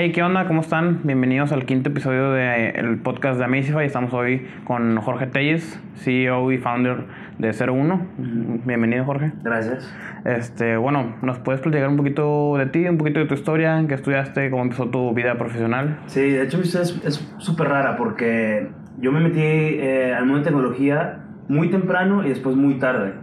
Hey, ¿qué onda? ¿Cómo están? Bienvenidos al quinto episodio del podcast de Amazify. Estamos hoy con Jorge Telles, CEO y founder de 01. Bienvenido, Jorge. Gracias. Este, bueno, ¿nos puedes platicar un poquito de ti, un poquito de tu historia, en qué estudiaste, cómo empezó tu vida profesional? Sí, de hecho mi historia es súper rara porque yo me metí eh, al mundo de tecnología muy temprano y después muy tarde.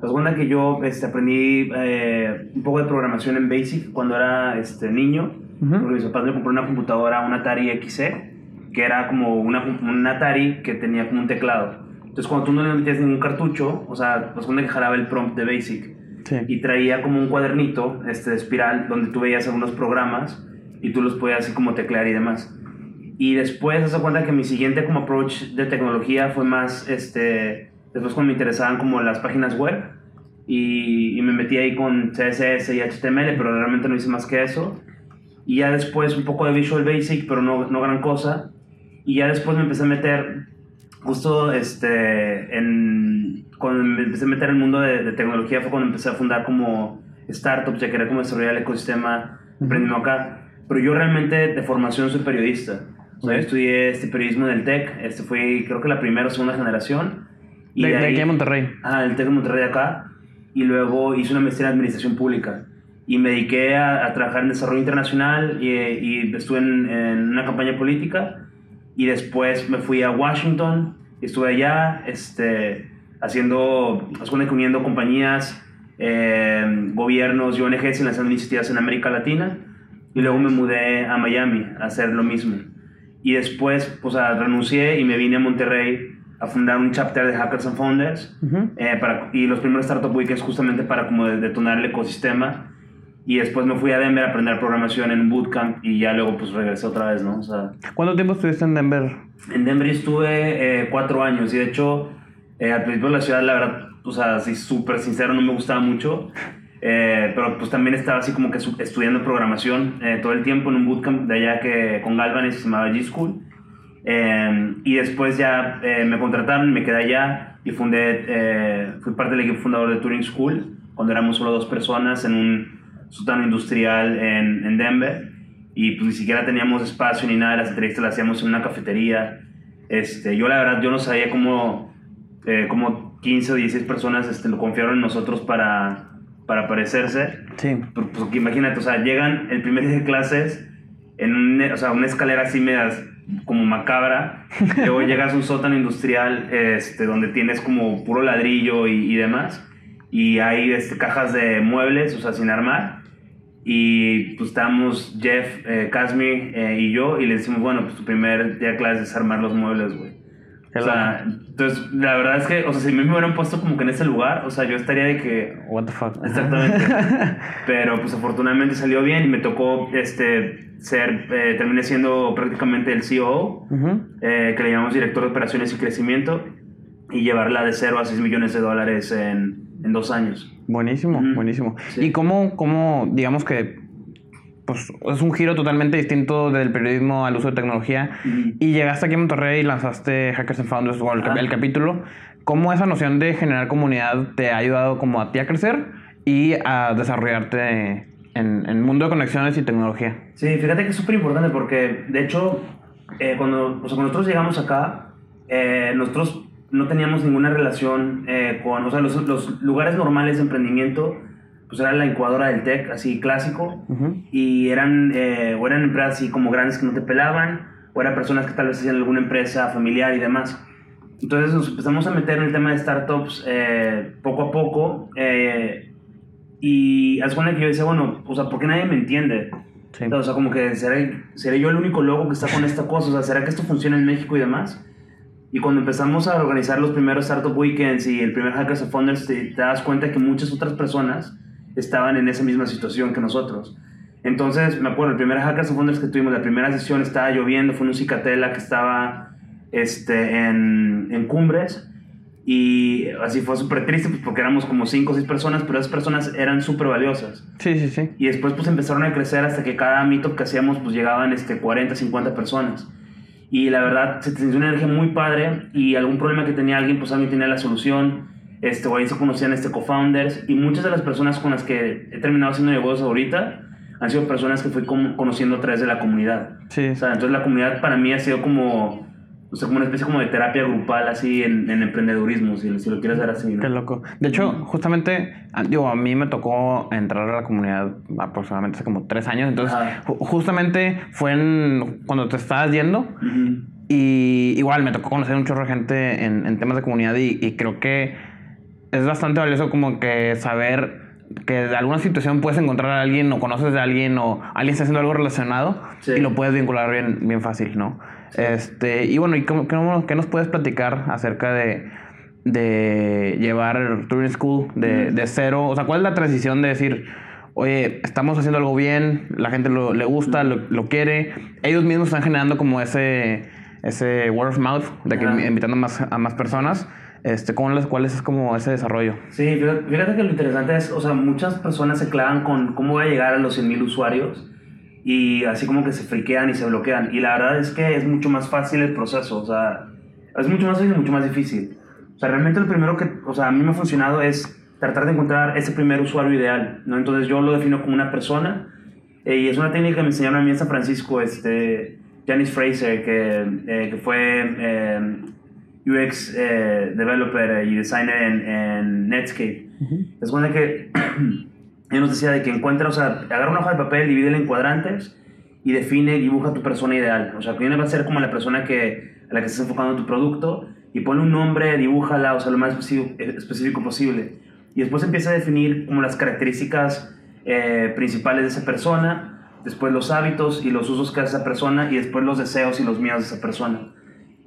Pues cuenta que yo este, aprendí eh, un poco de programación en Basic cuando era este, niño, porque mis papás me compraron una computadora, una Atari XE, que era como una, un Atari que tenía como un teclado. Entonces cuando tú no le metías ningún cartucho, o sea, pues cuando que jalaba el prompt de Basic. Y traía como un cuadernito este, de espiral donde tú veías algunos programas y tú los podías así como teclear y demás. Y después se cuenta que mi siguiente como approach de tecnología fue más, este, después cuando me interesaban como las páginas web y, y, me metí ahí con CSS y HTML, pero realmente no hice más que eso. Y ya después un poco de Visual Basic, pero no, no gran cosa. Y ya después me empecé a meter, justo este, en, cuando me empecé a meter en el mundo de, tecnología fue cuando empecé a fundar como startups, ya quería como desarrollar el ecosistema emprendiendo acá. Pero yo realmente de formación soy periodista. O sea, yo estudié este periodismo en el TEC, este fue creo que la primera o segunda generación. Y de, de, aquí en Monterrey. Ah, el TEC de Monterrey de acá. Y luego hice una maestría en administración pública. Y me dediqué a, trabajar en desarrollo internacional y, y estuve en, en, una campaña política. Y después me fui a Washington, estuve allá este, haciendo, uniendo compañías, eh, gobiernos y ONGs y lanzando iniciativas en América Latina. Y luego me mudé a Miami a hacer lo mismo. Y después, pues, renuncié y me vine a Monterrey a fundar un chapter de Hackers and Founders. Eh, para, y los primeros Startup Weekends justamente para como detonar el ecosistema. Y después me fui a Denver a aprender programación en un bootcamp y ya luego pues regresé otra vez, ¿no? O sea, ¿Cuánto tiempo estuviste en Denver? En Denver estuve eh, cuatro años y de hecho eh, al principio la ciudad la verdad, o sea, así súper sincero, no me gustaba mucho. Eh, pero pues también estaba así como que estudiando programación eh, todo el tiempo en un bootcamp de allá que con Galvan se llamaba G-School. Eh, y después ya me contrataron, me quedé allá y fundé, fui parte del equipo fundador de Turing School cuando éramos solo dos personas en un sótano industrial en, en Denver. Y pues ni siquiera teníamos espacio ni nada, las entrevistas las hacíamos en una cafetería. Este, yo la verdad, yo no sabía cómo, cómo 15 o 16 personas este, lo confiaron en nosotros para para parecerse. Sí. Pues, pues, imagínate, o sea, llegan el primer día de clases en un, o sea, una escalera así media como macabra, luego llegas a un sótano industrial este, donde tienes como puro ladrillo y, demás, y hay este, cajas de muebles, o sea, sin armar, y pues estamos Jeff, eh, Casmi eh, y yo, y le decimos, bueno, pues tu primer día de clases es armar los muebles, güey. O sea, entonces, la verdad es que, o sea, si me hubieran puesto como que en ese lugar, o sea, yo estaría de que... What the fuck. Exactamente. Pero, pues, afortunadamente salió bien y me tocó, este, ser, eh, terminé siendo prácticamente el CEO, eh, que le llamamos director de operaciones y crecimiento, y llevarla de 0 a 6 millones de dólares en, en dos años. Buenísimo, buenísimo. ¿Y cómo, cómo, digamos que pues es un giro totalmente distinto del periodismo al uso de tecnología. Y llegaste aquí a Monterrey y lanzaste Hackers and Founders, o el, capítulo. ¿Cómo esa noción de generar comunidad te ha ayudado como a ti a crecer y a desarrollarte en, el mundo de conexiones y tecnología? Sí, fíjate que es súper importante porque, de hecho, eh, cuando, o sea, cuando nosotros llegamos acá, eh, nosotros no teníamos ninguna relación eh, con, o sea, los, los lugares normales de emprendimiento pues era la incubadora del tech, así clásico, y eran, eh, o eran empresas así como grandes que no te pelaban, o eran personas que tal vez hacían alguna empresa familiar y demás. Entonces nos empezamos a meter en el tema de startups eh, poco a poco, eh, y haz cuenta que yo decía, bueno, o sea, ¿por qué nadie me entiende? O sea, como que ¿seré, seré yo el único logo que está con esta cosa, o sea, ¿será que esto funciona en México y demás? Y cuando empezamos a organizar los primeros Startup Weekends y el primer Hackers of Founders, te, te das cuenta que muchas otras personas estaban en esa misma situación que nosotros. Entonces, me acuerdo, el primer Hackers of Wonders que tuvimos, la primera sesión estaba lloviendo, fue en un cicatela que estaba este, en, en Cumbres. Y así fue súper triste pues, porque éramos como 5 o 6 personas, pero esas personas eran súper valiosas. Sí, sí, sí. Y después pues empezaron a crecer hasta que cada mito que hacíamos pues llegaban este, 40, 50 personas. Y la verdad se sintió una energía muy padre y algún problema que tenía alguien pues alguien tenía la solución este, o ahí se conocían este, co-founders y muchas de las personas con las que he terminado haciendo negocios ahorita, han sido personas que fui conociendo a través de la comunidad. Sí. O sea, entonces la comunidad para mí ha sido como, o sea, como una especie como de terapia grupal así en, en emprendedurismo, si, si, lo quieres ver así. ¿no? Qué loco. De hecho, justamente, digo, a mí me tocó entrar a la comunidad aproximadamente hace como tres años, entonces justamente fue en, cuando te estabas yendo. Y igual me tocó conocer un chorro de gente en, en temas de comunidad y, y creo que es bastante valioso como que saber que de alguna situación puedes encontrar a alguien o conoces de alguien o alguien está haciendo algo relacionado y lo puedes vincular bien, bien fácil, ¿no? Este, y bueno, ¿y cómo, qué, nos puedes platicar acerca de, de llevar Turing School de, de, cero? O sea, ¿cuál es la transición de decir, oye, estamos haciendo algo bien, la gente lo, le gusta, lo, lo, quiere, ellos mismos están generando como ese, ese word of mouth de que invitando más, a más personas? Este, ¿cómo las cuales es como ese desarrollo? Sí, fíjate que lo interesante es, o sea, muchas personas se clavan con cómo voy a llegar a los 100.000 usuarios y así como que se friquean y se bloquean. Y la verdad es que es mucho más fácil el proceso, o sea, es mucho más fácil y mucho más difícil. O sea, realmente lo primero que, o sea, a mí me ha funcionado es tratar de encontrar ese primer usuario ideal, ¿no? Entonces yo lo defino como una persona eh, y es una técnica que me enseñaron a mí en San Francisco, este, Janice Fraser, que, eh, que fue... Eh, UX eh, developer y designer en, Netscape. Es bueno que él nos decía de que encuentra, o sea, agarra una hoja de papel, divídela en cuadrantes y define, dibuja tu persona ideal. O sea, que va a ser como la persona que, a la que estás enfocando tu producto y pone un nombre, dibújala, o sea, lo más específico, posible. Y después empieza a definir como las características eh, principales de esa persona, después los hábitos y los usos que hace esa persona y después los deseos y los miedos de esa persona.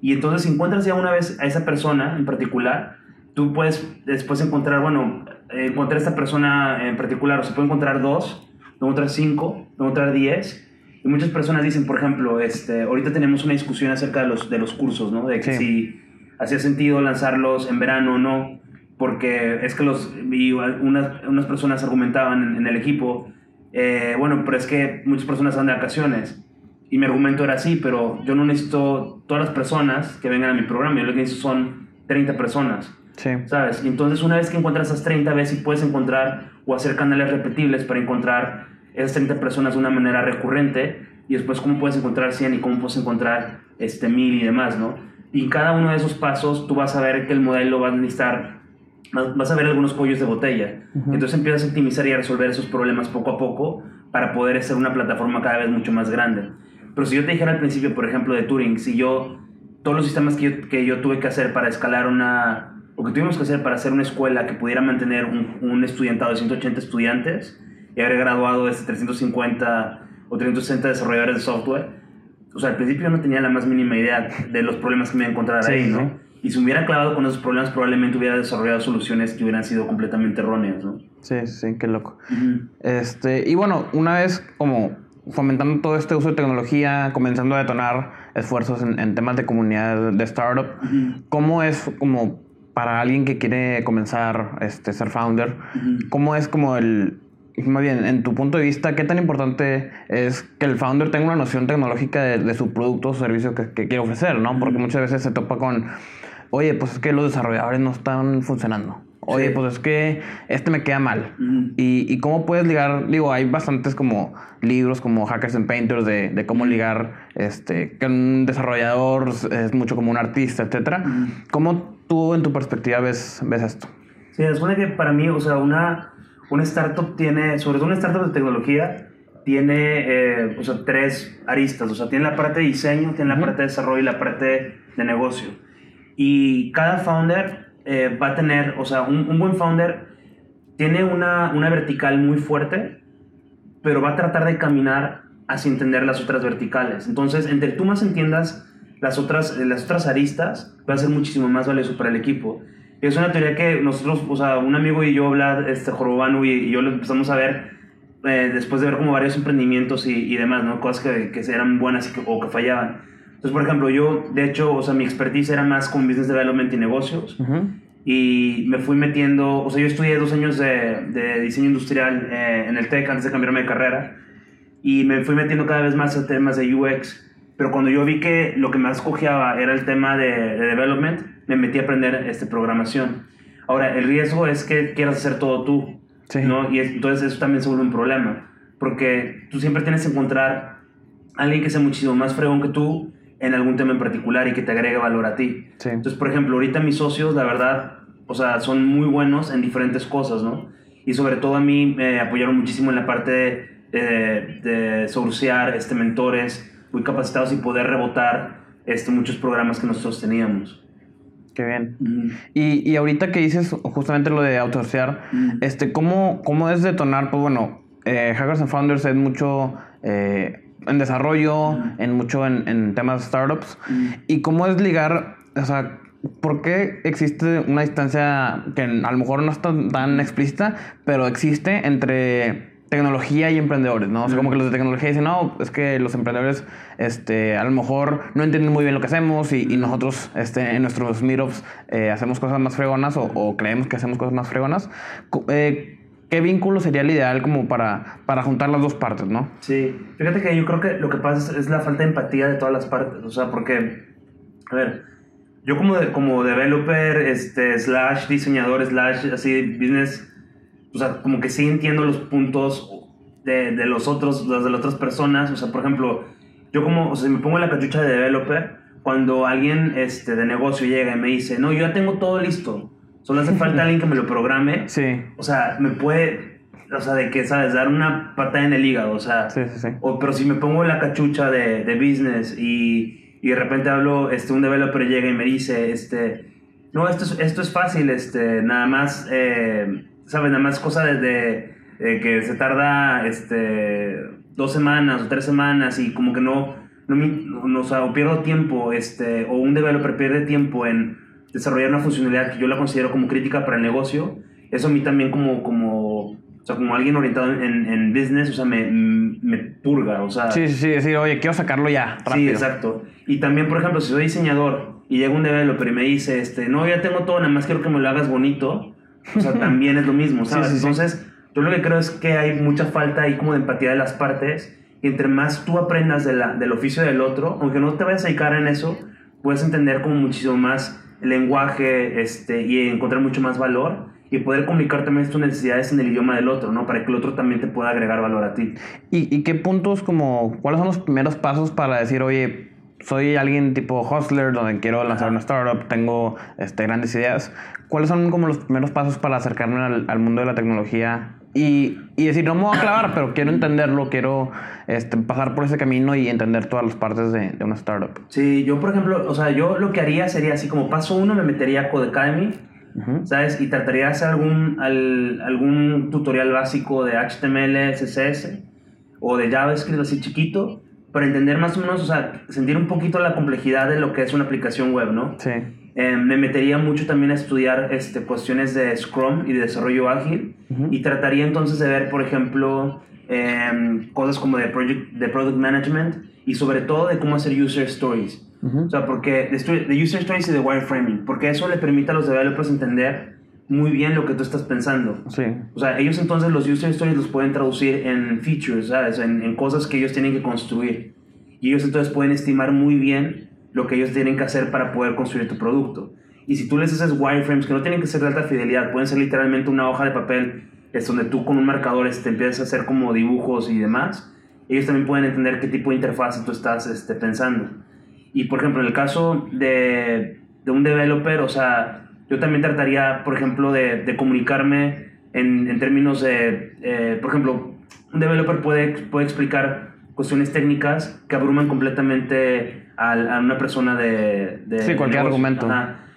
Y entonces si encuentras ya una vez a esa persona en particular, tú puedes después encontrar, bueno, encontrar a esta persona en particular, o se puede encontrar dos, encontrar cinco, encontrar diez. Y muchas personas dicen, por ejemplo, este, ahorita tenemos una discusión acerca de los, de los cursos, ¿no? De que si hacía sentido lanzarlos en verano o no, porque es que los, y unas, unas personas argumentaban en, el equipo, eh, bueno, pero es que muchas personas van de vacaciones y mi argumento era así, pero yo no necesito todas las personas que vengan a mi programa, yo lo que necesito son 30 personas. Sí. ¿Sabes? Y entonces una vez que encuentras esas 30, ves si puedes encontrar o hacer canales repetibles para encontrar esas 30 personas de una manera recurrente y después cómo puedes encontrar 100 y cómo puedes encontrar este, 1000 y demás, ¿no? Y cada uno de esos pasos tú vas a ver que el modelo va a necesitar, vas a ver algunos pollos de botella. Entonces empiezas a optimizar y a resolver esos problemas poco a poco para poder hacer una plataforma cada vez mucho más grande. Pero si yo te dijera al principio, por ejemplo, de Turing, si yo, todos los sistemas que yo, que yo tuve que hacer para escalar una, o que tuvimos que hacer para hacer una escuela que pudiera mantener un, un estudiantado de 180 estudiantes y haber graduado de 350 o 360 desarrolladores de software, o sea, al principio yo no tenía la más mínima idea de los problemas que me iba a encontrar ahí, ¿no? Y si me hubiera clavado con esos problemas, probablemente hubiera desarrollado soluciones que hubieran sido completamente erróneas, ¿no? Sí, sí, qué loco. este, y bueno, una vez como fomentando todo este uso de tecnología, comenzando a detonar esfuerzos en, temas de comunidad de startup. ¿Cómo es como para alguien que quiere comenzar este ser founder? ¿Cómo es como el más bien, en tu punto de vista, ¿qué tan importante es que el founder tenga una noción tecnológica de, su producto o servicio que, quiere ofrecer, ¿no? Porque muchas veces se topa con, oye, pues es que los desarrolladores no están funcionando. Oye, pues es que este me queda mal. y, y, cómo puedes ligar, digo, hay bastantes como libros como Hackers and Painters de, de cómo ligar, este, que un desarrollador es mucho como un artista, etcétera. ¿Cómo tú en tu perspectiva ves, ves esto? Sí, es bueno que para mí, o sea, una, una startup tiene, sobre todo una startup de tecnología, tiene eh, o sea, tres aristas. O sea, tiene la parte de diseño, tiene la parte de desarrollo y la parte de negocio. Y cada founder eh, va a tener, o sea, un, buen founder tiene una, una, vertical muy fuerte, pero va a tratar de caminar hacia entender las otras verticales. Entonces, entre tú más entiendas las otras, las otras aristas, va a ser muchísimo más valioso para el equipo. Es una teoría que nosotros, o sea, un amigo y yo, Vlad este, Jorobano, y, yo lo empezamos a ver eh, después de ver como varios emprendimientos y, y demás, ¿no? Cosas que, que eran buenas y que, o que fallaban. Entonces, por ejemplo, yo, de hecho, o sea, mi expertise era más con business development y negocios. Y me fui metiendo, o sea, yo estudié dos años de, de diseño industrial eh, en el TEC antes de cambiarme de carrera. Y me fui metiendo cada vez más a temas de UX. Pero cuando yo vi que lo que más cojeaba era el tema de, de development, me metí a aprender este, programación. Ahora, el riesgo es que quieras hacer todo tú. Sí. ¿no? Y entonces eso también se vuelve un problema. porque tú siempre tienes que encontrar a alguien que sea muchísimo más fregón que tú en algún tema en particular y que te agregue valor a ti. Entonces, por ejemplo, ahorita mis socios, la verdad, o sea, son muy buenos en diferentes cosas, ¿no? Y sobre todo a mí me apoyaron muchísimo en la parte de, de, sourcear este, mentores muy capacitados y poder rebotar este, muchos programas que nosotros teníamos. Qué bien. y, y, ahorita que dices justamente lo de outsourcear, este, ¿cómo, ¿cómo es detonar? Pues bueno, eh, Hackers and Founders es mucho eh, en desarrollo, en mucho en, en temas de startups. ¿Y cómo es ligar, o sea, ¿por qué existe una distancia que a lo mejor no está tan explícita, pero existe entre tecnología y emprendedores, ¿no? O sea, como que los de tecnología dicen, no, es que los emprendedores, este, a lo mejor no entienden muy bien lo que hacemos y, nosotros, este, en nuestros meetups eh, hacemos cosas más fregonas o, creemos que hacemos cosas más fregonas. Eh, ¿Qué vínculo sería el ideal como para, para juntar las dos partes, no? Sí, fíjate que yo creo que lo que pasa es, la falta de empatía de todas las partes, o sea, porque, a ver, yo como, como developer, este, slash diseñador, slash así, business, o sea, como que sí entiendo los puntos de, de los otros, de las otras personas, o sea, por ejemplo, yo como, o sea, si me pongo en la cachucha de developer, cuando alguien este, de negocio llega y me dice, no, yo ya tengo todo listo, solo hace falta alguien que me lo programe, sí. o sea, me puede, o sea, de que, ¿sabes? Dar una patada en el hígado, o sea, sí, sí, sí. O, pero si me pongo en la cachucha de, de business y y de repente hablo, este, un developer llega y me dice, este, no, esto es, esto es fácil, este, nada más, eh, ¿sabes? Nada más cosa de, que se tarda, este, dos semanas o tres semanas y como que no, no, no o, sea, o pierdo tiempo, este, o un developer pierde tiempo en desarrollar una funcionalidad que yo la considero como crítica para el negocio, eso a mí también como, como o sea, como alguien orientado en, en business, o sea, me, me, purga, o sea... Sí, sí, sí, oye, quiero sacarlo ya, rápido. Sí, exacto. Y también, por ejemplo, si soy diseñador y llega un developer y me dice, este, no, ya tengo todo, nada más quiero que me lo hagas bonito, o sea, también es lo mismo, ¿sabes? Entonces, yo lo que creo es que hay mucha falta ahí como de empatía de las partes, y entre más tú aprendas de la, del oficio del otro, aunque no te vayas a dedicar en eso, puedes entender como muchísimo más el lenguaje este, y encontrar mucho más valor y poder comunicar también tus necesidades en el idioma del otro, ¿no? Para que el otro también te pueda agregar valor a ti. ¿Y, y qué puntos como, cuáles son los primeros pasos para decir, oye, soy alguien tipo hustler donde quiero lanzar una startup, tengo este, grandes ideas. ¿Cuáles son como los primeros pasos para acercarme al, al mundo de la tecnología? Y, y, decir, no me voy a clavar, pero quiero entenderlo, quiero este, pasar por ese camino y entender todas las partes de, de, una startup. Sí, yo por ejemplo, o sea, yo lo que haría sería así como paso uno me metería a Codecademy ¿sabes? Y trataría de hacer algún, algún tutorial básico de HTML, CSS o de JavaScript así chiquito para entender más o menos, o sea, sentir un poquito la complejidad de lo que es una aplicación web, ¿no? Sí. Eh, me metería mucho también a estudiar este, cuestiones de Scrum y de desarrollo ágil y trataría entonces de ver, por ejemplo, em, cosas como de, project, de product management y sobre todo de cómo hacer user stories. O sea, porque de, User Stories y de Wireframing, porque eso le permite a los developers entender muy bien lo que tú estás pensando. Sí. O sea, ellos entonces los User Stories los pueden traducir en features, ¿sabes? En, en cosas que ellos tienen que construir. Y ellos entonces pueden estimar muy bien lo que ellos tienen que hacer para poder construir tu producto. Y si tú les haces wireframes que no tienen que ser de alta fidelidad, pueden ser literalmente una hoja de papel, es donde tú con un marcador este, empiezas a hacer como dibujos y demás, ellos también pueden entender qué tipo de interfaz tú estás este, pensando. Y por ejemplo, en el caso de, de un developer, o sea, yo también trataría, por ejemplo, de, de comunicarme en, en, términos de, eh, por ejemplo, un developer puede, puede explicar cuestiones técnicas que abruman completamente a, a una persona de... de sí, cualquier argumento.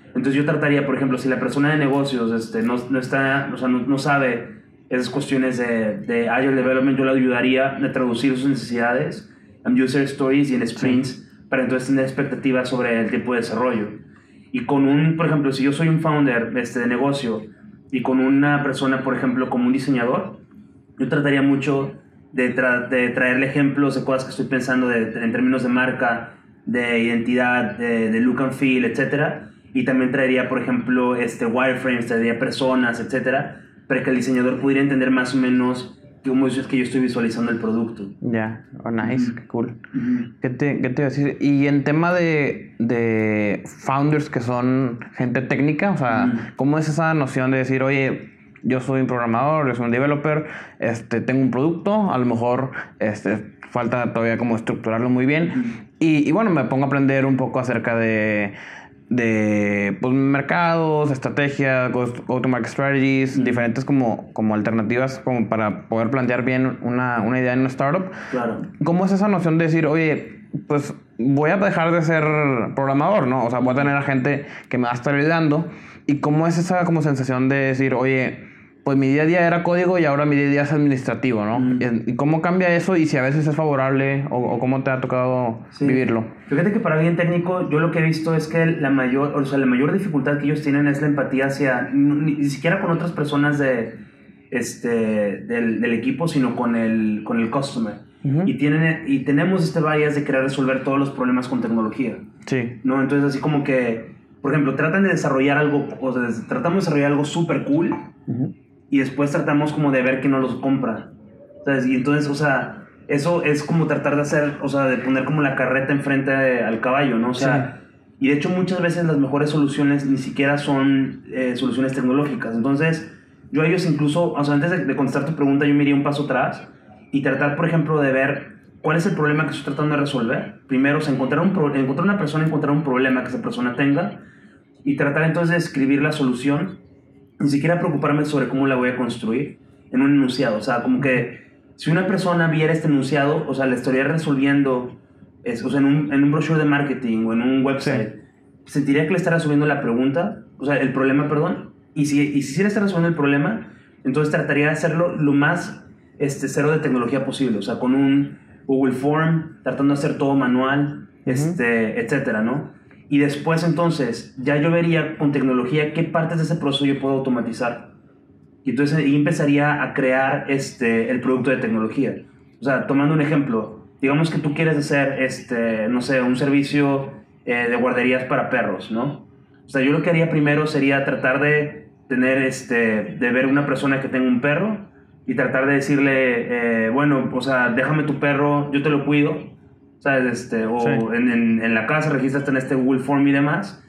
Entonces yo trataría, por ejemplo, si la persona de negocios este, no, no está, o sea, no, no, sabe esas cuestiones de, de Agile Development, yo le ayudaría a traducir sus necesidades en User Stories y en Sprints para entonces tener expectativas sobre el tiempo de desarrollo. Y con un, por ejemplo, si yo soy un founder este, de negocio y con una persona, por ejemplo, como un diseñador, yo trataría mucho de, de traerle ejemplos de cosas que estoy pensando en términos de marca, de identidad, de, de, look and feel, etc. Y también traería, por ejemplo, este, wireframes, traería personas, etc. Para que el diseñador pudiera entender más o menos como es que yo estoy visualizando el producto. Ya, oh, nice, qué cool. ¿Qué, te, ¿Qué, te, iba a decir? Y en tema de, de founders que son gente técnica, o sea, ¿cómo es esa noción de decir, oye, yo soy un programador, yo soy un developer, este, tengo un producto, a lo mejor este, falta todavía como estructurarlo muy bien. y, y, bueno, me pongo a aprender un poco acerca de, de pues, mercados, estrategias, go-to-market strategies, diferentes como, como alternativas como para poder plantear bien una, una idea en una startup. Claro. ¿Cómo es esa noción de decir, oye, pues voy a dejar de ser programador, ¿no? O sea, voy a tener a gente que me va a estar ayudando. ¿Y cómo es esa como sensación de decir, oye, pues mi día a día era código y ahora mi día a día es administrativo, ¿no? ¿Y cómo cambia eso y si a veces es favorable o, cómo te ha tocado vivirlo? Fíjate que para alguien técnico yo lo que he visto es que la mayor, o sea, la mayor dificultad que ellos tienen es la empatía hacia, ni, siquiera con otras personas de, este, del, del equipo, sino con el, con el customer. y, tienen, y tenemos este bias de querer resolver todos los problemas con tecnología. Sí. ¿no? Entonces así como que, por ejemplo, tratan de desarrollar algo, o sea, tratamos de desarrollar algo súper cool y después tratamos como de ver que no los compra. ¿Sabes? Y entonces, o sea, eso es como tratar de hacer, o sea, de poner como la carreta enfrente al caballo, ¿no? O sea, y de hecho muchas veces las mejores soluciones ni siquiera son eh, soluciones tecnológicas. Entonces, yo a ellos incluso, o sea, antes de, contestar tu pregunta, yo me iría un paso atrás y tratar, por ejemplo, de ver cuál es el problema que estoy tratando de resolver. Primero, o sea, encontrar, un encontrar una persona, encontrar un problema que esa persona tenga y tratar entonces de escribir la solución ni siquiera preocuparme sobre cómo la voy a construir en un enunciado. O sea, como que si una persona viera este enunciado, o sea, la estaría resolviendo, es, o sea, en un, en un brochure de marketing o en un website, sentiría que le está resolviendo la pregunta, o sea, el problema, perdón, y si, y si le está resolviendo el problema, entonces trataría de hacerlo lo más este, cero de tecnología posible, o sea, con un Google Form, tratando de hacer todo manual, este, etcétera, ¿no? Y después entonces ya yo vería con tecnología qué partes de ese proceso yo puedo automatizar. Y entonces ahí empezaría a crear este, el producto de tecnología. O sea, tomando un ejemplo, digamos que tú quieres hacer, este, no sé, un servicio eh, de guarderías para perros, ¿no? O sea, yo lo que haría primero sería tratar de tener, este, de ver una persona que tenga un perro y tratar de decirle, eh, bueno, o sea, déjame tu perro, yo te lo cuido ¿sabes? Este, o en, en, en, la casa registraste en este Google Form y demás,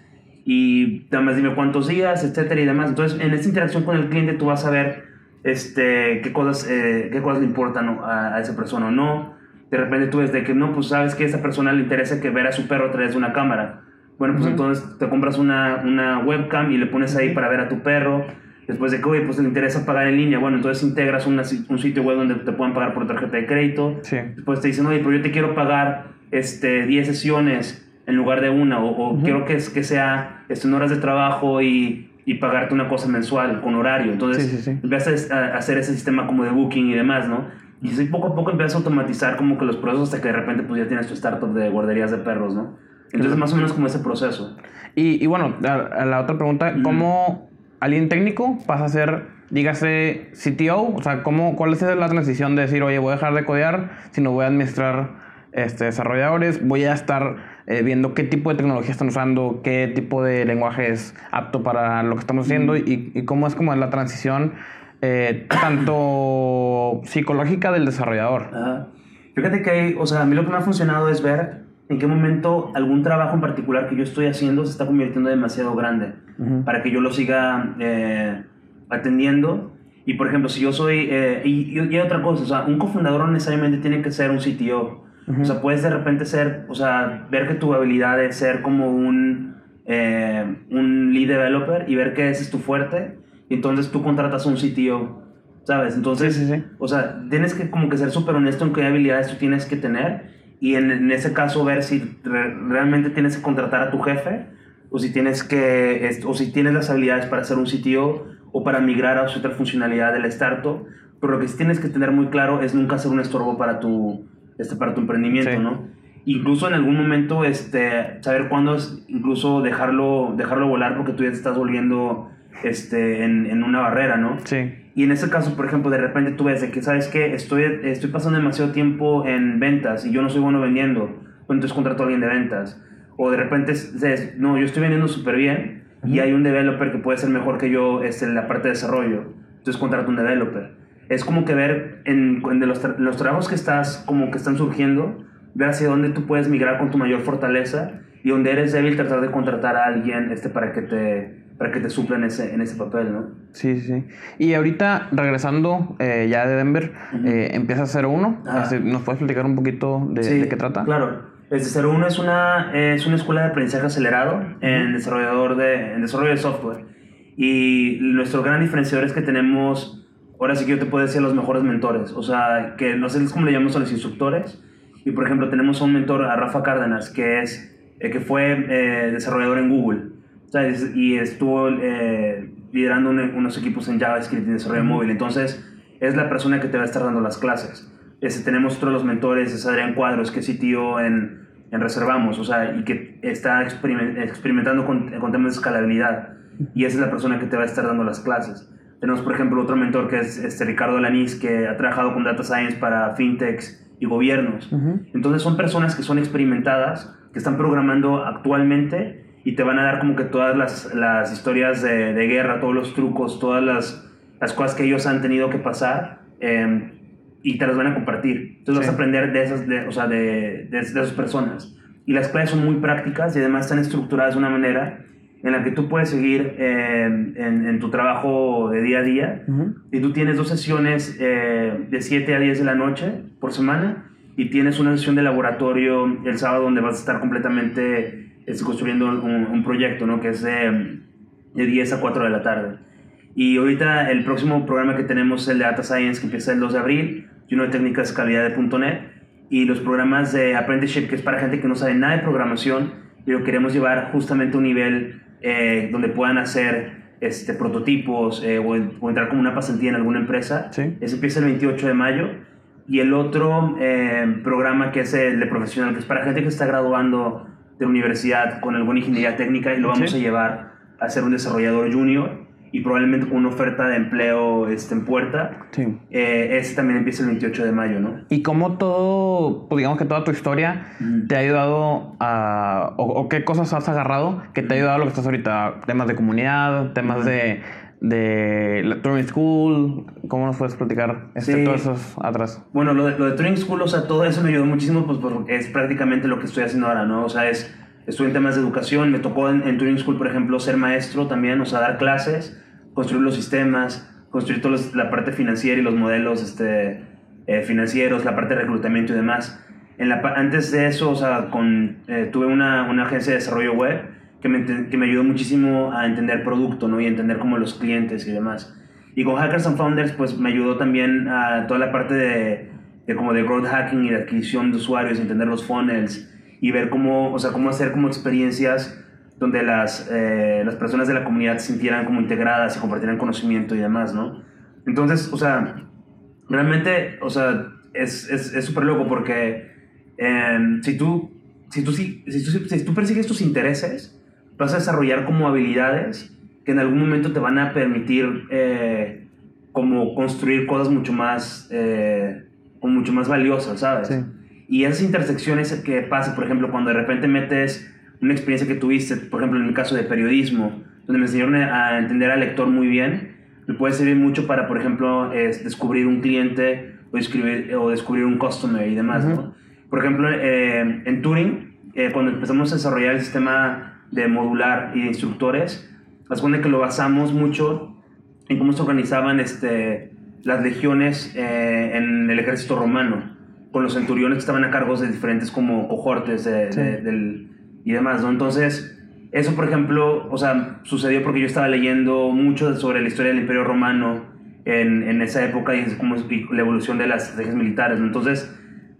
y además dime cuántos días, etcétera y demás. Entonces, en esta interacción con el cliente tú vas a ver este, qué, cosas, eh, qué cosas le importan a, esa persona o no. De repente tú ves de que no, pues sabes que a esa persona le interesa que ver a su perro a través de una cámara. Bueno, pues entonces te compras una, una webcam y le pones ahí para ver a tu perro Después de que, oye, pues le interesa pagar en línea, bueno, entonces integras un sitio web donde te puedan pagar por tarjeta de crédito. Sí. Después te dicen, oye, pero yo te quiero pagar este, 10 sesiones en lugar de una, o, quiero que, que sea este, en horas de trabajo y, y, pagarte una cosa mensual con horario. Entonces sí, sí, empiezas a hacer ese sistema como de booking y demás, ¿no? Y así poco a poco empiezas a automatizar como que los procesos hasta que de repente pues ya tienes tu startup de guarderías de perros, ¿no? Entonces más o menos como ese proceso. Y, y bueno, a, la otra pregunta, ¿cómo alguien técnico pasa a ser, dígase, CTO? O sea, ¿cómo, ¿cuál es la transición de decir, oye, voy a dejar de codear, sino voy a administrar este, desarrolladores, voy a estar eh, viendo qué tipo de tecnología están usando, qué tipo de lenguaje es apto para lo que estamos haciendo y, y, cómo es como la transición eh, tanto psicológica del desarrollador. Fíjate que o sea, a mí lo que me ha funcionado es ver en qué momento algún trabajo en particular que yo estoy haciendo se está convirtiendo demasiado grande para que yo lo siga eh, atendiendo. Y por ejemplo, si yo soy, eh, y, y, otra cosa, o sea, un cofundador no necesariamente tiene que ser un CTO. O sea, puedes de repente ser, o sea, ver que tu habilidad es ser como un, eh, un lead developer y ver que ese es tu fuerte. Y entonces tú contratas a un CTO, ¿sabes? Entonces, o sea, tienes que como que ser súper honesto en qué habilidades tú tienes que tener y en, ese caso ver si realmente tienes que contratar a tu jefe o si tienes que o si tienes las habilidades para ser un sitio o para migrar a otra funcionalidad del startup. Pero lo que sí tienes que tener muy claro es nunca ser un estorbo para tu este para tu emprendimiento no incluso en algún momento este saber cuándo es incluso dejarlo dejarlo volar porque tú ya te estás volviendo este en, en una barrera no sí y en ese caso, por ejemplo, de repente tú ves de que, ¿sabes qué? Estoy, estoy pasando demasiado tiempo en ventas y yo no soy bueno vendiendo. Pues entonces contrato a alguien de ventas. O de repente, no, yo estoy vendiendo súper bien y hay un developer que puede ser mejor que yo este, en la parte de desarrollo. Entonces contrato un developer. Es como que ver en, de los, los trabajos que estás, como que están surgiendo, ver hacia dónde tú puedes migrar con tu mayor fortaleza y donde eres débil tratar de contratar a alguien este, para que te para que te suplan ese, en ese papel, ¿no? Sí, sí. Y ahorita, regresando eh, ya de Denver, eh, empieza 01. Este, ¿Nos puedes platicar un poquito de, qué trata? Claro. Este 01 es una, es una escuela de aprendizaje acelerado en, desarrollador de, en desarrollo de software. Y nuestro gran diferenciador es que tenemos, ahora sí que yo te puedo decir, los mejores mentores. O sea, que no sé cómo le llamamos a los instructores. Y por ejemplo, tenemos un mentor, a Rafa Cárdenas, que, es, eh, que fue desarrollador en Google y estuvo eh, liderando unos equipos en JavaScript y desarrollo móvil. Entonces, es la persona que te va a estar dando las clases. Ese, tenemos otro de los mentores, es Adrián Cuadros, que es CTO en, en Reservamos, o sea, y que está experimentando con, con, temas de escalabilidad. Y esa es la persona que te va a estar dando las clases. Tenemos, por ejemplo, otro mentor que es este Ricardo Lanís, que ha trabajado con Data Science para fintechs y gobiernos. Entonces, son personas que son experimentadas, que están programando actualmente y te van a dar como que todas las, las historias de, de, guerra, todos los trucos, todas las, las, cosas que ellos han tenido que pasar eh, y te las van a compartir. Entonces vas a aprender de esas, de, o sea, de, de, esas personas. Y las clases son muy prácticas y además están estructuradas de una manera en la que tú puedes seguir eh, en, en, tu trabajo de día a día y tú tienes dos sesiones eh, de 7 a 10 de la noche por semana y tienes una sesión de laboratorio el sábado donde vas a estar completamente estoy construyendo un, proyecto, ¿no? Que es de, de, 10 a 4 de la tarde. Y ahorita el próximo programa que tenemos es el de Data Science, que empieza el 2 de abril, y uno de técnicas calidad de .NET, y los programas de Apprenticeship, que es para gente que no sabe nada de programación, y lo queremos llevar justamente a un nivel eh, donde puedan hacer este, prototipos eh, o, entrar como una pasantía en alguna empresa. Sí. Ese empieza el 28 de mayo. Y el otro eh, programa que es el de profesional, que es para gente que está graduando de universidad con alguna ingeniería técnica y lo vamos a llevar a ser un desarrollador junior y probablemente con una oferta de empleo este, en puerta. Sí. Eh, ese también empieza el 28 de mayo, ¿no? ¿Y cómo todo, pues digamos que toda tu historia te ha ayudado a, o, qué cosas has agarrado que te ha ayudado a lo que estás ahorita? Temas de comunidad, temas de de la Turing School, ¿cómo nos puedes platicar este, todos esos atrás? Bueno, lo de, lo de Turing School, o sea, todo eso me ayudó muchísimo, pues porque es prácticamente lo que estoy haciendo ahora, ¿no? O sea, es, estuve en temas de educación, me tocó en, Turing School, por ejemplo, ser maestro también, o sea, dar clases, construir los sistemas, construir toda la parte financiera y los modelos este, eh, financieros, la parte de reclutamiento y demás. En la, antes de eso, o sea, con, eh, tuve una, una agencia de desarrollo web, que me, que me ayudó muchísimo a entender producto, ¿no? Y entender como los clientes y demás. Y con Hackers and Founders, pues me ayudó también a toda la parte de, de como de growth hacking y de adquisición de usuarios, entender los funnels y ver cómo, o sea, cómo hacer como experiencias donde las, eh, las personas de la comunidad se sintieran como integradas y compartieran conocimiento y demás, ¿no? Entonces, o sea, realmente, o sea, es súper es, loco porque eh, si tú, si tú, si, si, tú, si tú persigues tus intereses, vas a desarrollar como habilidades que en algún momento te van a permitir eh, como construir cosas mucho más, eh, mucho más valiosas, ¿sabes? Y esas intersecciones que pasa, por ejemplo, cuando de repente metes una experiencia que tuviste, por ejemplo, en el caso de periodismo, donde me enseñaron a entender al lector muy bien, me puede servir mucho para, por ejemplo, descubrir un cliente o, escribir, o descubrir un customer y demás, ¿no? Por ejemplo, eh, en Turing, cuando empezamos a desarrollar el sistema de modular y de instructores, las cuenta que lo basamos mucho en cómo se organizaban este, las legiones eh, en el ejército romano, con los centuriones que estaban a cargo de diferentes como cohortes del, y demás, ¿no? Entonces, eso, por ejemplo, o sea, sucedió porque yo estaba leyendo mucho sobre la historia del Imperio Romano en, en esa época y, cómo, la evolución de las estrategias militares, ¿no? Entonces,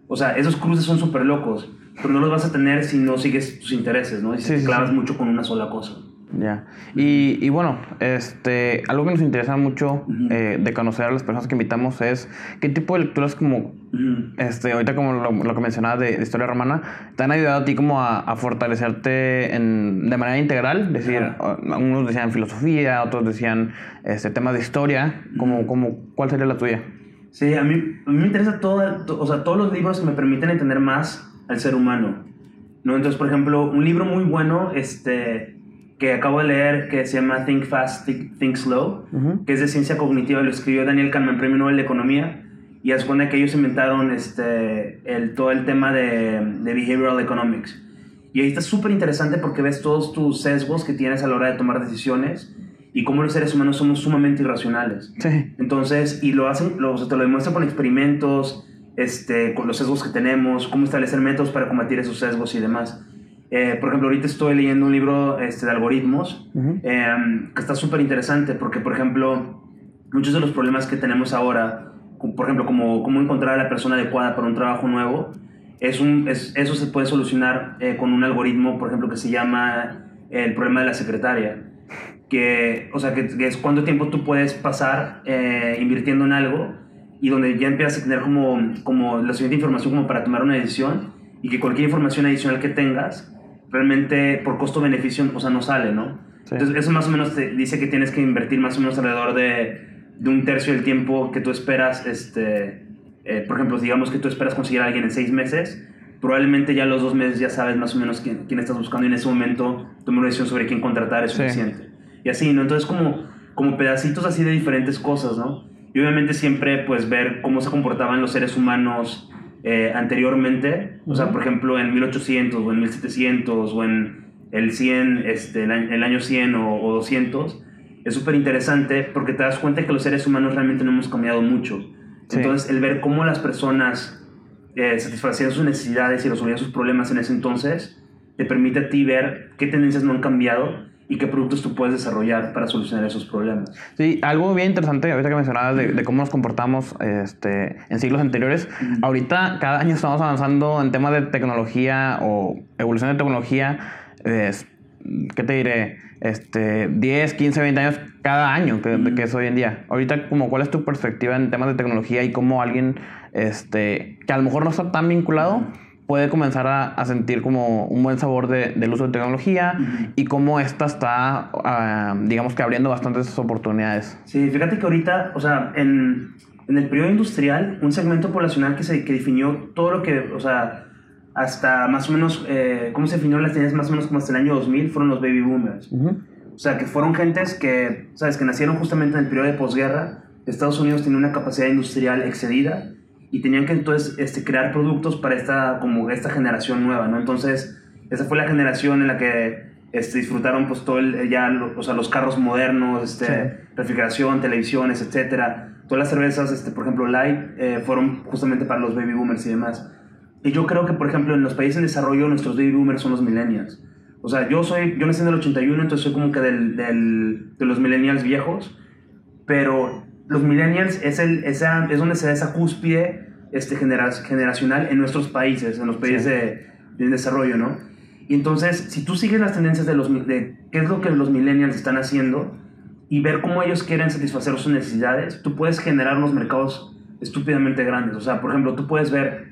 o sea, esos cruces son súper locos pero no los vas a tener si no sigues tus intereses, ¿no? Y si te clavas mucho con una sola cosa. Ya. Y, y, bueno, este, algo que nos interesa mucho eh, de conocer a las personas que invitamos es qué tipo de lecturas como, este, ahorita como lo, que mencionabas de, historia romana, te han ayudado a ti como a, fortalecerte en, de manera integral. Es decir, algunos decían filosofía, otros decían este, temas de historia. Como, como, ¿Cuál sería la tuya? Sí, a mí, a mí me interesa todo, o sea, todos los libros que me permiten entender más al ser humano. ¿no? Entonces, por ejemplo, un libro muy bueno este, que acabo de leer que se llama Think Fast, Think, Slow, que es de ciencia cognitiva, lo escribió Daniel Kahneman, premio Nobel de Economía, y supone que ellos inventaron este, el, todo el tema de, de behavioral economics. Y ahí está súper interesante porque ves todos tus sesgos que tienes a la hora de tomar decisiones y cómo los seres humanos somos sumamente irracionales. Sí. Entonces, y lo hacen, lo, o sea, te lo demuestran con experimentos, este, con los sesgos que tenemos, cómo establecer métodos para combatir esos sesgos y demás. Eh, por ejemplo, ahorita estoy leyendo un libro este, de algoritmos em, que está súper interesante porque, por ejemplo, muchos de los problemas que tenemos ahora, por ejemplo, como cómo encontrar a la persona adecuada para un trabajo nuevo, es un, es- eso se puede solucionar eh, con un algoritmo, por ejemplo, que se llama el problema de la secretaria. Que, o sea, que, que es cuánto tiempo tú puedes pasar eh, invirtiendo en algo y donde ya empiezas a tener como, como la suficiente información como para tomar una decisión y que cualquier información adicional que tengas realmente por costo-beneficio, o sea, no sale, ¿no? Sí. Entonces, eso más o menos te dice que tienes que invertir más o menos alrededor de, de un tercio del tiempo que tú esperas, este, eh, por ejemplo, digamos que tú esperas conseguir a alguien en seis meses, probablemente ya a los dos meses ya sabes más o menos quién, quién estás buscando y en ese momento tomar una decisión sobre quién contratar es Sí. suficiente. Y así, ¿no? Entonces, como, como pedacitos así de diferentes cosas, ¿no? Y obviamente siempre, pues, ver cómo se comportaban los seres humanos eh, anteriormente, o sea, por ejemplo, en 1800 o en 1700 o en el 100, este, el, año, el año 100 o, o 200, es súper interesante porque te das cuenta que los seres humanos realmente no hemos cambiado mucho. Sí. Entonces, el ver cómo las personas eh, satisfacían sus necesidades y resolvían sus problemas en ese entonces, te permite a ti ver qué tendencias no han cambiado y qué productos tú puedes desarrollar para solucionar esos problemas. Sí, algo bien interesante ahorita que mencionabas de, de cómo nos comportamos este, en siglos anteriores. Ahorita cada año estamos avanzando en temas de tecnología o evolución de tecnología. es- ¿Qué te diré? Este, 10, 15, 20 años cada año que, de que es hoy en día. Ahorita, como, ¿cuál es tu perspectiva en temas de tecnología y cómo alguien este, que a lo mejor no está tan vinculado puede comenzar a, a sentir como un buen sabor de- del uso de tecnología y cómo esta está, ah, digamos que abriendo bastantes oportunidades. Sí, fíjate que ahorita, o sea, en, en el periodo industrial, un segmento poblacional que, se, que definió todo lo que, o sea, hasta más o menos, eh, ¿cómo se definió las tendencias más o menos como hasta el año 2000? Fueron los baby boomers. O sea, que fueron gentes que, ¿sabes? Que nacieron justamente en el periodo de posguerra. Estados Unidos tenía una capacidad industrial excedida y tenían que entonces este, crear productos para esta, como esta generación nueva, ¿no? Entonces, esa fue la generación en la que este, disfrutaron pues todo el, ya, lo- o sea, los carros modernos, este, Sí. refrigeración, televisiones, etcétera. Todas las cervezas, este, por ejemplo, Light, eh, fueron justamente para los baby boomers y demás. Y yo creo que, por ejemplo, en los países en desarrollo, nuestros baby boomers son los millennials. O sea, yo soy, yo nací en el 81, entonces soy como que del, del, de los millennials viejos, pero los millennials es, el, esa, es donde se da esa cúspide este, genera- generacional en nuestros países, en los países Sí. de, de desarrollo, ¿no? Y entonces, si tú sigues las tendencias de, los, de qué es lo que los millennials están haciendo y ver cómo ellos quieren satisfacer sus necesidades, tú puedes generar unos mercados estúpidamente grandes. O sea, por ejemplo, tú puedes ver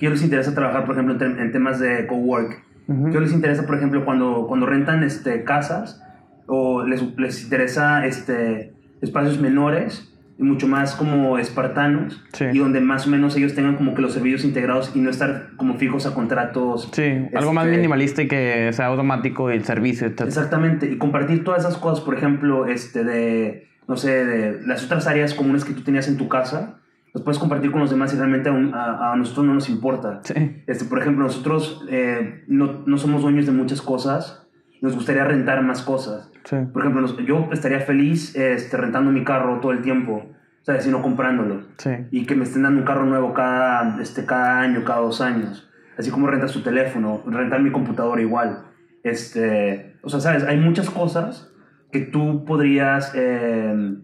que les interesa trabajar, por ejemplo, en, en temas de cowork. Ujú. ¿Qué les interesa, por ejemplo, cuando, cuando rentan este, casas o les, les interesa este, espacios menores y mucho más como espartanos Sí. y donde más o menos ellos tengan como que los servicios integrados y no estar como fijos a contratos. Sí, algo más este, minimalista y que sea automático el servicio, etc. Exactamente, y compartir todas esas cosas, por ejemplo, este, de, no sé, de las otras áreas comunes que tú tenías en tu casa, las puedes compartir con los demás y realmente a, un- a- a nosotros no nos importa. Sí, Este, por ejemplo, nosotros eh, no, no somos dueños de muchas cosas, nos gustaría rentar más cosas. Sí. Por ejemplo, yo estaría feliz este, rentando mi carro todo el tiempo, ¿sabes? Y no comprándolo. Sí, Y que me estén dando un carro nuevo cada, este, cada año, cada dos años. Así como rentas tu teléfono, rentar mi computadora igual. Este, o sea, ¿sabes? Hay muchas cosas que tú podrías... eh,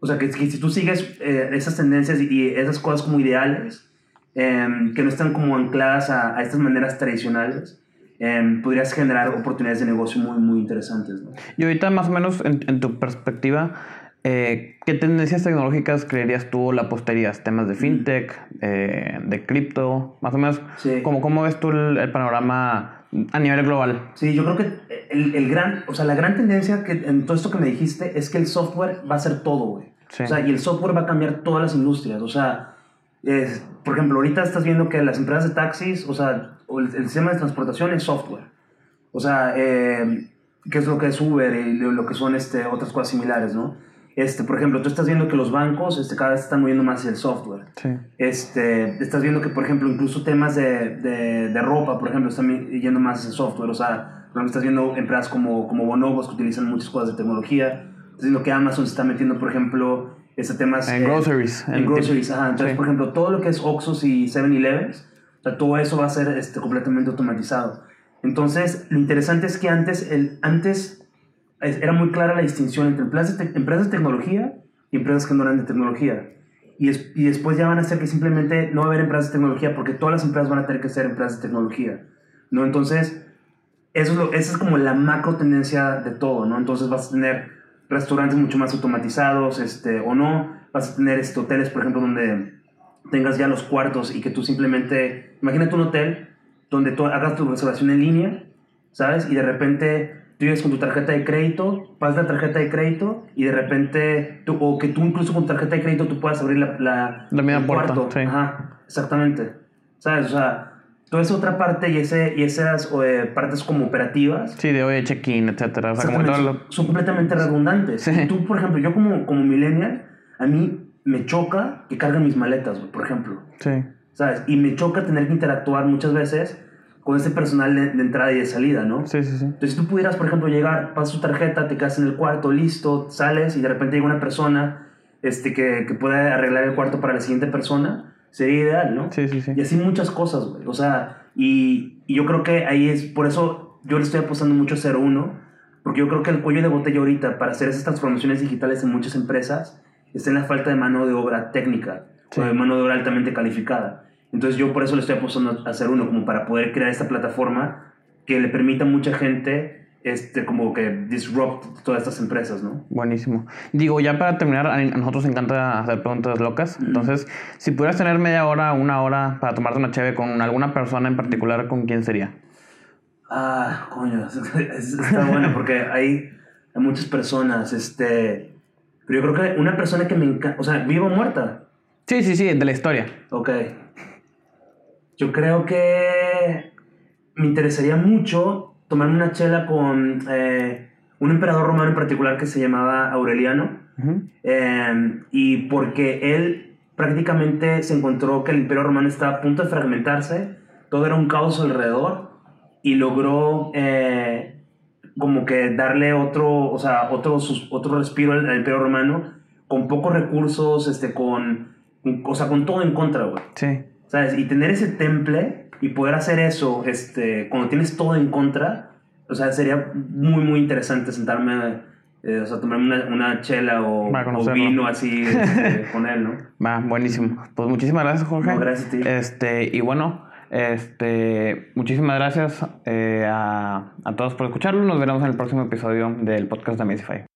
o sea, que, que si tú sigues eh, esas tendencias y esas cosas como ideales, em, que no están como ancladas a, a estas maneras tradicionales, em, podrías generar oportunidades de negocio muy, muy interesantes. ¿no? Y ahorita más o menos en, en tu perspectiva, eh, ¿qué tendencias tecnológicas creerías tú la apostarías? ¿Temas de fintech, eh, de cripto? Más o menos, Sí. ¿cómo, cómo ves tú el, el panorama a nivel global? Sí, yo creo que el, el gran, o sea, la gran tendencia que en todo esto que me dijiste es que el software va a ser todo, güey. Sí. O sea, y el software va a cambiar todas las industrias. O sea, es- por ejemplo, ahorita estás viendo que las empresas de taxis, o sea, el, el sistema de transportación es software. O sea, eh, ¿qué es lo que es Uber y lo, lo que son este, otras cosas similares, no? este, por ejemplo, tú estás viendo que los bancos este, cada vez están moviendo más hacia el software. Sí. Este, estás viendo que, por ejemplo, incluso temas de, de, de ropa, por ejemplo, están yendo más hacia el software. O sea, por ejemplo, estás viendo empresas como, como Bonobos que utilizan muchas cosas de tecnología. Estás viendo que Amazon se está metiendo, por ejemplo, este temas... En eh, groceries. En groceries, ajá. Entonces, Sí. por ejemplo, todo lo que es Oxxos y 7-Elevens, o sea, todo eso va a ser este, completamente automatizado. Entonces, lo interesante es que antes, el, antes es- era muy clara la distinción entre empresas de, empresas de tecnología y empresas que no eran de tecnología. Y, es- y después ya van a ser que simplemente no va a haber empresas de tecnología porque todas las empresas van a tener que ser empresas de tecnología. ¿no? Entonces, eso es lo, esa es como la macro tendencia de todo, ¿no? Entonces vas a tener restaurantes mucho más automatizados, este, o no, vas a tener este, hoteles, por ejemplo, donde tengas ya los cuartos y que tú simplemente, imagínate un hotel donde tú hagas tu reservación en línea, ¿sabes? Y de repente tú llegas con tu tarjeta de crédito, pasas la tarjeta de crédito y de repente, tú, o que tú incluso con tu tarjeta de crédito tú puedas abrir la, la, La el puerta, cuarto. sí. Ajá, exactamente. ¿Sabes? O sea, toda esa otra parte y, ese, y esas eh, partes como operativas Sí, de hoy check-in, etcétera. O sea, como todo lo... son, completamente redundantes. Sí. Y Tú, por ejemplo, yo como, como millennial, a mí me choca que carguen mis maletas, por ejemplo. Sí. ¿Sabes? Y me choca tener que interactuar muchas veces con ese personal de, de entrada y de salida, ¿no? Sí, sí, sí. Entonces, si tú pudieras, por ejemplo, llegar, pasas tu tarjeta, te quedas en el cuarto, listo, sales y de repente llega una persona este, que, que puede arreglar el cuarto para la siguiente persona, sería ideal, ¿no? Sí, sí, sí. Y así muchas cosas, güey. O sea, y, y yo creo que ahí es, por eso yo le estoy apostando mucho a 01, porque yo creo que el cuello de botella ahorita para hacer esas transformaciones digitales en muchas empresas está en la falta de mano de obra técnica, Sí. o de mano de obra altamente calificada. Entonces yo por eso le estoy apostando a 01, como para poder crear esta plataforma que le permita a mucha gente este, como que disrupt todas estas empresas, ¿no? Buenísimo. Digo, ya para terminar, a nosotros nos encanta hacer preguntas locas. Entonces, si pudieras tener media hora, una hora para tomarte una cheve con alguna persona en particular, ¿con quién sería? Ah, coño, es- es- está bueno porque hay, hay muchas personas, este... Pero yo creo que una persona que me encanta, o sea, viva o muerta, Sí, sí, sí, de la historia. ok. Yo creo que me interesaría mucho tomarme una chela con eh, un emperador romano en particular que se llamaba Aureliano. Eh, y porque él prácticamente se encontró que el imperio romano estaba a punto de fragmentarse, todo era un caos alrededor y logró eh, como que darle otro, o sea, otro, sus- otro respiro al, al imperio romano con pocos recursos, este, con, o sea, con todo en contra, güey. Sí. ¿Sabes? Y tener ese temple y poder hacer eso este, cuando tienes todo en contra, o sea, sería muy, muy interesante sentarme, eh, o sea, tomarme una, una chela o, o vino así este, con él, ¿no? Va, buenísimo. Pues muchísimas gracias, Jorge. No, gracias a ti. Este, y bueno, este, muchísimas gracias eh, a, a todos por escucharlo. Nos veremos en el próximo episodio del podcast de Amazify.